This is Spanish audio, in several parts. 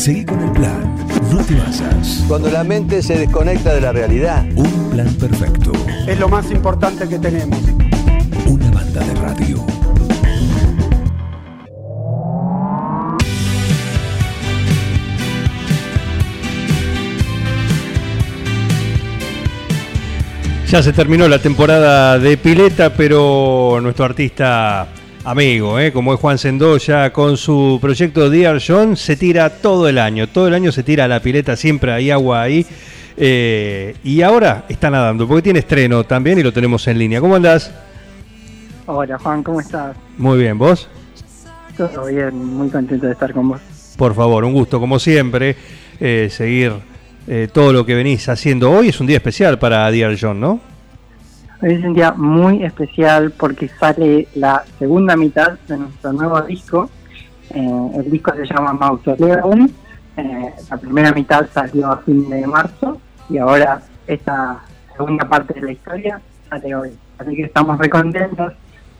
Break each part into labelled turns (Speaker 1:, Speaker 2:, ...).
Speaker 1: Seguí con el plan. No te basas.
Speaker 2: Cuando la mente se desconecta de la realidad.
Speaker 1: Un plan perfecto.
Speaker 3: Es lo más importante que tenemos.
Speaker 1: Una banda de radio.
Speaker 4: Ya se terminó la temporada de pileta, pero nuestro artista amigo, ¿eh? como es Juan Sendoya, con su proyecto Dear John, se tira todo el año. Todo el año se tira a la pileta, siempre hay agua ahí. Eh, y ahora está nadando, porque tiene estreno también y lo tenemos en línea. ¿Cómo andás?
Speaker 5: Hola Juan, ¿cómo estás?
Speaker 4: Muy bien, ¿vos?
Speaker 5: Todo bien, muy contento de estar con vos.
Speaker 4: Por favor, un gusto como siempre eh, seguir eh, todo lo que venís haciendo. Hoy es un día especial para Dear John, ¿no?
Speaker 5: Hoy es un día muy especial porque sale la segunda mitad de nuestro nuevo disco. Eh, el disco se llama Mausoleum. Eh, la primera mitad salió a fin de marzo y ahora esta segunda parte de la historia sale hoy. Así que estamos muy contentos.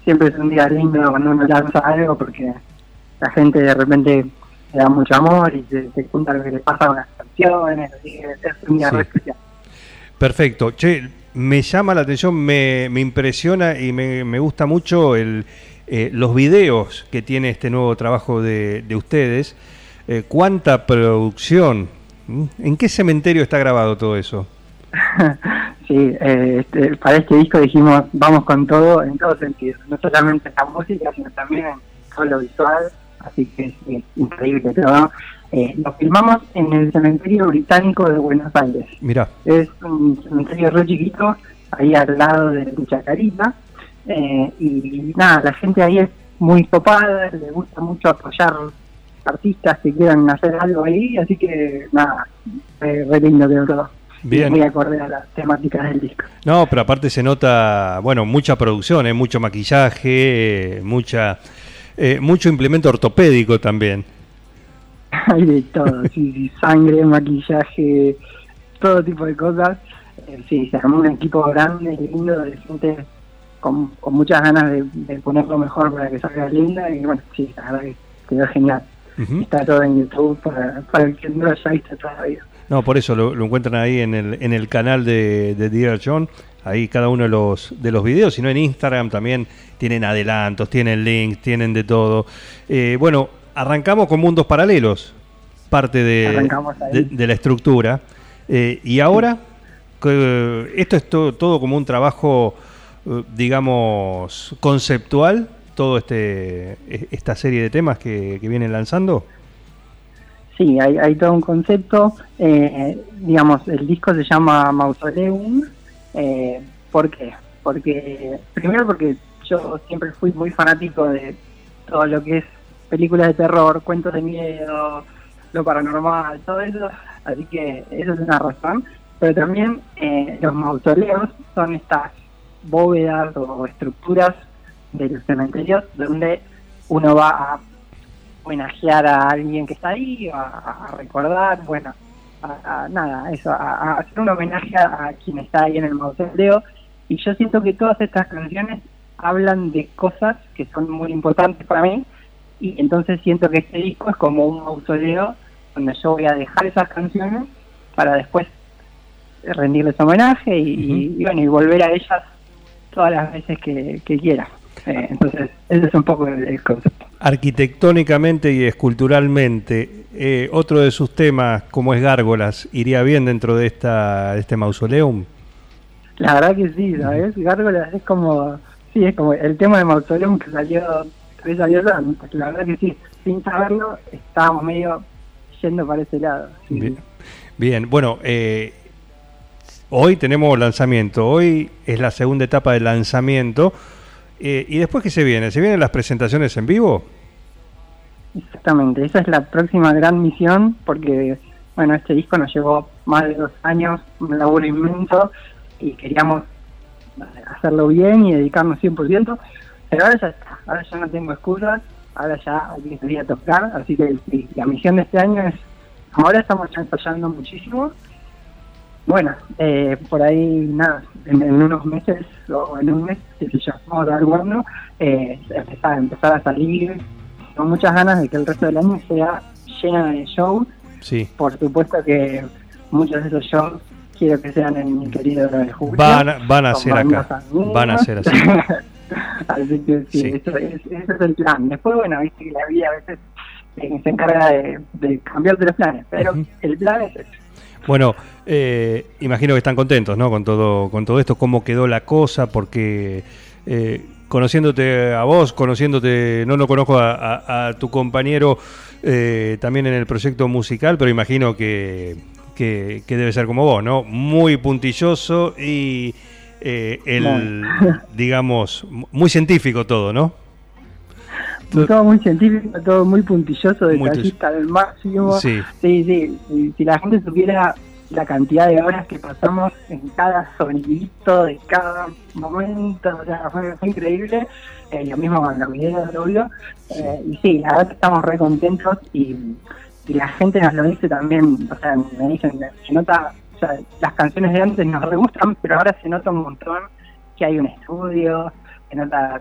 Speaker 5: Siempre es un día lindo cuando uno lanza algo porque la gente de repente le da mucho amor y se, se junta lo que le pasa con las canciones. Así que es un día
Speaker 4: Sí.
Speaker 5: especial.
Speaker 4: Perfecto. Che, me llama la atención, me, me impresiona y me, me gusta mucho el, eh, los videos que tiene este nuevo trabajo de, de ustedes. Eh, ¿Cuánta producción? ¿Mm? ¿En qué cementerio está grabado todo eso?
Speaker 5: Sí, eh, este, para este disco dijimos vamos con todo en todo sentido, no solamente en la música, sino también en todo lo visual, así que es, es increíble todo. Eh, lo filmamos en el cementerio británico de Buenos Aires.
Speaker 4: Mirá,
Speaker 5: Es un cementerio re chiquito, ahí al lado de Chacarita, eh, y nada, la gente ahí es muy copada, le gusta mucho apoyar artistas que quieran hacer algo ahí, así que nada, eh, re lindo que todo.
Speaker 4: Bien.
Speaker 5: Muy acorde a las temáticas del disco.
Speaker 4: no, pero aparte se nota, bueno, mucha producción, ¿eh? mucho maquillaje, eh, mucha, eh, mucho implemento ortopédico también.
Speaker 5: Hay de todo, sí, sí, sangre, maquillaje, todo tipo de cosas. Eh, sí, se armó un equipo grande, lindo, de gente con, con muchas ganas de, de ponerlo mejor para que salga linda. Y bueno, sí, la verdad que quedó genial. Está todo en YouTube para, para el que no lo haya visto todavía.
Speaker 4: No, por eso lo, lo encuentran ahí en el, en el canal de, de Dear John. Ahí cada uno de los, de los videos, sino en Instagram también tienen adelantos, tienen links, tienen de todo. Eh, bueno, arrancamos con Mundos Paralelos, parte de, la estructura. Eh, y ahora, que, esto es to- todo como un trabajo, eh, digamos, conceptual, todo este e- esta serie de temas que, que vienen lanzando.
Speaker 5: Sí, hay, hay todo un concepto. eh, digamos, el disco se llama Mausoleum. Eh, ¿Por qué? Porque, primero porque yo siempre fui muy fanático de todo lo que es películas de terror, cuentos de miedo, lo paranormal, todo eso. Así que eso es una razón. Pero también eh, los mausoleos son estas bóvedas o estructuras de los cementerios donde uno va a homenajear a alguien que está ahí, a, a recordar, bueno, a, a- nada, eso, a, hacer un homenaje a, quien está ahí en el mausoleo. Y yo siento que todas estas canciones hablan de cosas que son muy importantes para mí. Y entonces siento que este disco es como un mausoleo donde yo voy a dejar esas canciones para después rendirles homenaje y, y- y bueno, y volver a ellas todas las veces que, que quiera. Eh, entonces, ese es un poco el- el concepto.
Speaker 4: Arquitectónicamente y esculturalmente, eh, otro de sus temas, como es Gárgolas, iría bien dentro de esta de este mausoleum.
Speaker 5: La verdad que sí, ¿sabes? Gárgolas es como, sí, es como el tema de Mausoleum que salió años antes. La verdad que sí, sin saberlo, estábamos medio yendo para ese lado. sí.
Speaker 4: Bien, Bien, bueno, eh, hoy tenemos lanzamiento, hoy es la segunda etapa del lanzamiento. Eh, ¿Y después qué se viene? ¿Se vienen las presentaciones en vivo?
Speaker 5: Exactamente, esa es la próxima gran misión porque, bueno, este disco nos llevó más de dos años, un laburo inmenso y queríamos hacerlo bien y dedicarnos 100%, pero ahora ya está, ahora ya no tengo excusas, ahora ya hay que salir a tocar, así que la misión de este año es, ahora estamos ya ensayando muchísimo, bueno, eh, por ahí nada, en, en unos meses o en un mes, sé yo, vamos a ver cuándo, eh, empezar, empezar a salir con muchas ganas de que el resto del año sea llena de shows
Speaker 4: Sí.
Speaker 5: Por supuesto que muchos de esos shows quiero que sean en mi querido 9 de julio.
Speaker 4: Van, a- van a ser acá. Van a ser así.
Speaker 5: Así que sí,
Speaker 4: Sí.
Speaker 5: Eso, es, ese es el plan. Después, bueno, viste que la vida a veces eh, se encarga de, de cambiarte los planes, pero el plan es ese.
Speaker 4: Bueno, eh, imagino que están contentos, ¿no? Con todo, con todo esto, cómo quedó la cosa, porque eh, conociéndote a vos, conociéndote, no lo conozco a, a- a tu compañero eh, también en el proyecto musical, pero imagino que, que- que debe ser como vos, ¿no? Muy puntilloso y eh, el, digamos, muy científico todo, ¿no?
Speaker 5: Todo muy científico, todo muy puntilloso, detallista del máximo.
Speaker 4: Sí.
Speaker 5: Sí, sí. Si, si la gente supiera la cantidad de horas que pasamos en cada sonidito de cada momento, o sea, fue, fue increíble. Eh, lo mismo con los videos, obvio. Eh, y sí, la verdad que estamos re contentos y, y la gente nos lo dice también. O sea, me dicen, se nota, o sea, las canciones de antes nos re gustan, pero ahora se nota un montón que hay un estudio, se nota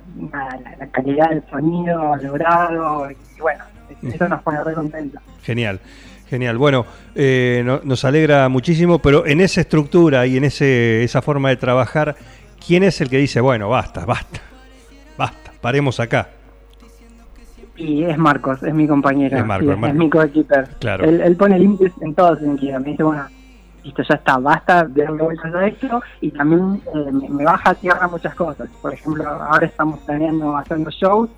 Speaker 5: la, calidad del sonido logrado. Y bueno, eso nos pone re contentos.
Speaker 4: Genial, genial. Bueno, eh, no- nos alegra muchísimo, pero en esa estructura y en ese, esa forma de trabajar, ¿quién es el que dice, bueno, basta, basta, basta, paremos acá?
Speaker 5: Y es Marcos, es mi compañero.
Speaker 4: Es Marcos,
Speaker 5: sí,
Speaker 4: es Marcos.
Speaker 5: mi coequiper.
Speaker 4: Claro.
Speaker 5: Él, él pone límites en todo sentido. Me dice, bueno, listo, ya está, basta de darle vueltas a esto. Y también eh, me, me baja a tierra muchas cosas. Por ejemplo, ahora estamos planeando haciendo shows.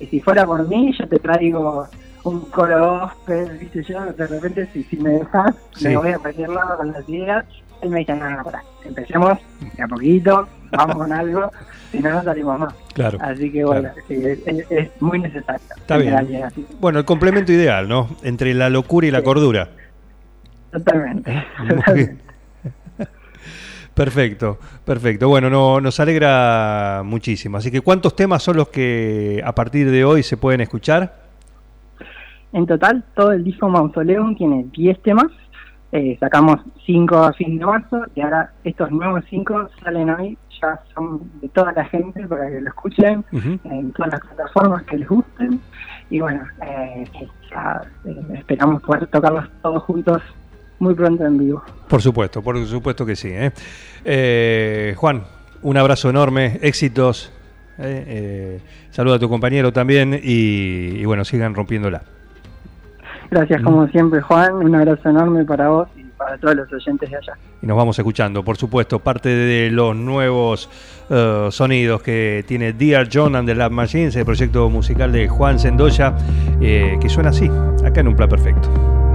Speaker 5: Y si fuera por mí, yo te traigo un coro gospel, viste yo, de repente si, si me dejas,
Speaker 4: Sí.
Speaker 5: me voy a cualquier lado con las ideas. Él me dice, no, no, pará, empecemos de a poquito, vamos con algo, si no, no salimos más.
Speaker 4: Claro.
Speaker 5: Así que bueno,
Speaker 4: Claro.
Speaker 5: sí, es, es- es muy necesario.
Speaker 4: Está bien.
Speaker 5: así.
Speaker 4: Bueno, el complemento ideal, ¿no? Entre la locura y la cordura.
Speaker 5: Totalmente.
Speaker 4: Muy
Speaker 5: totalmente.
Speaker 4: bien. Perfecto, perfecto. Bueno, no, nos alegra muchísimo. Así que, ¿cuántos temas son los que a partir de hoy se pueden escuchar?
Speaker 5: En total, todo el disco Mausoleum tiene 10 temas. Eh, sacamos 5 a fin de marzo y ahora estos nuevos 5 salen hoy. Ya son de toda la gente para que lo escuchen en todas las plataformas que les gusten. Y bueno, eh, ya, eh, esperamos poder tocarlos todos juntos muy pronto en vivo.
Speaker 4: Por supuesto, por supuesto que sí. ¿eh? Eh, Juan, un abrazo enorme, éxitos. ¿eh? Eh, saluda a tu compañero también y, y bueno, sigan rompiéndola.
Speaker 5: Gracias como siempre Juan, un abrazo enorme para vos y para todos los oyentes de allá.
Speaker 4: Y nos vamos escuchando, por supuesto, parte de los nuevos eh, sonidos que tiene Dear John and the Lab Machines, el proyecto musical de Juan Sendoya, que suena así, acá en un plan perfecto.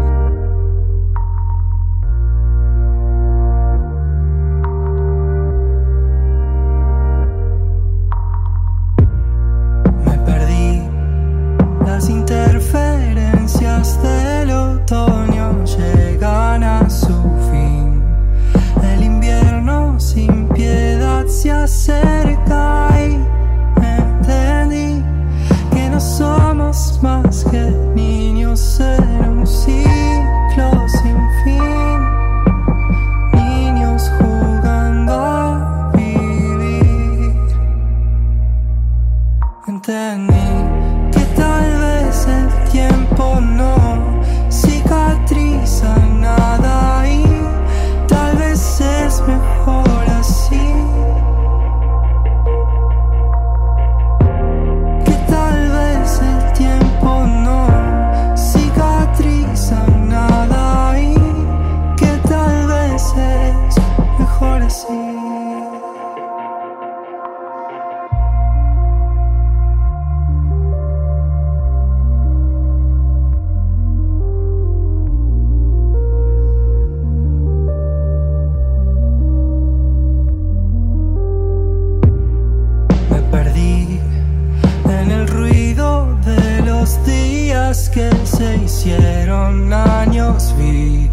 Speaker 6: De los días que se hicieron años. Vi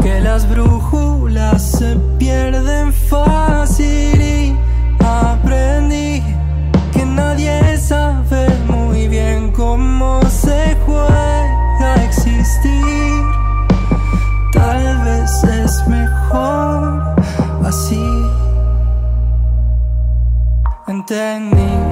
Speaker 6: que las brújulas se pierden fácil y aprendí que nadie sabe muy bien cómo se juega a existir. Tal vez es mejor así. Entendí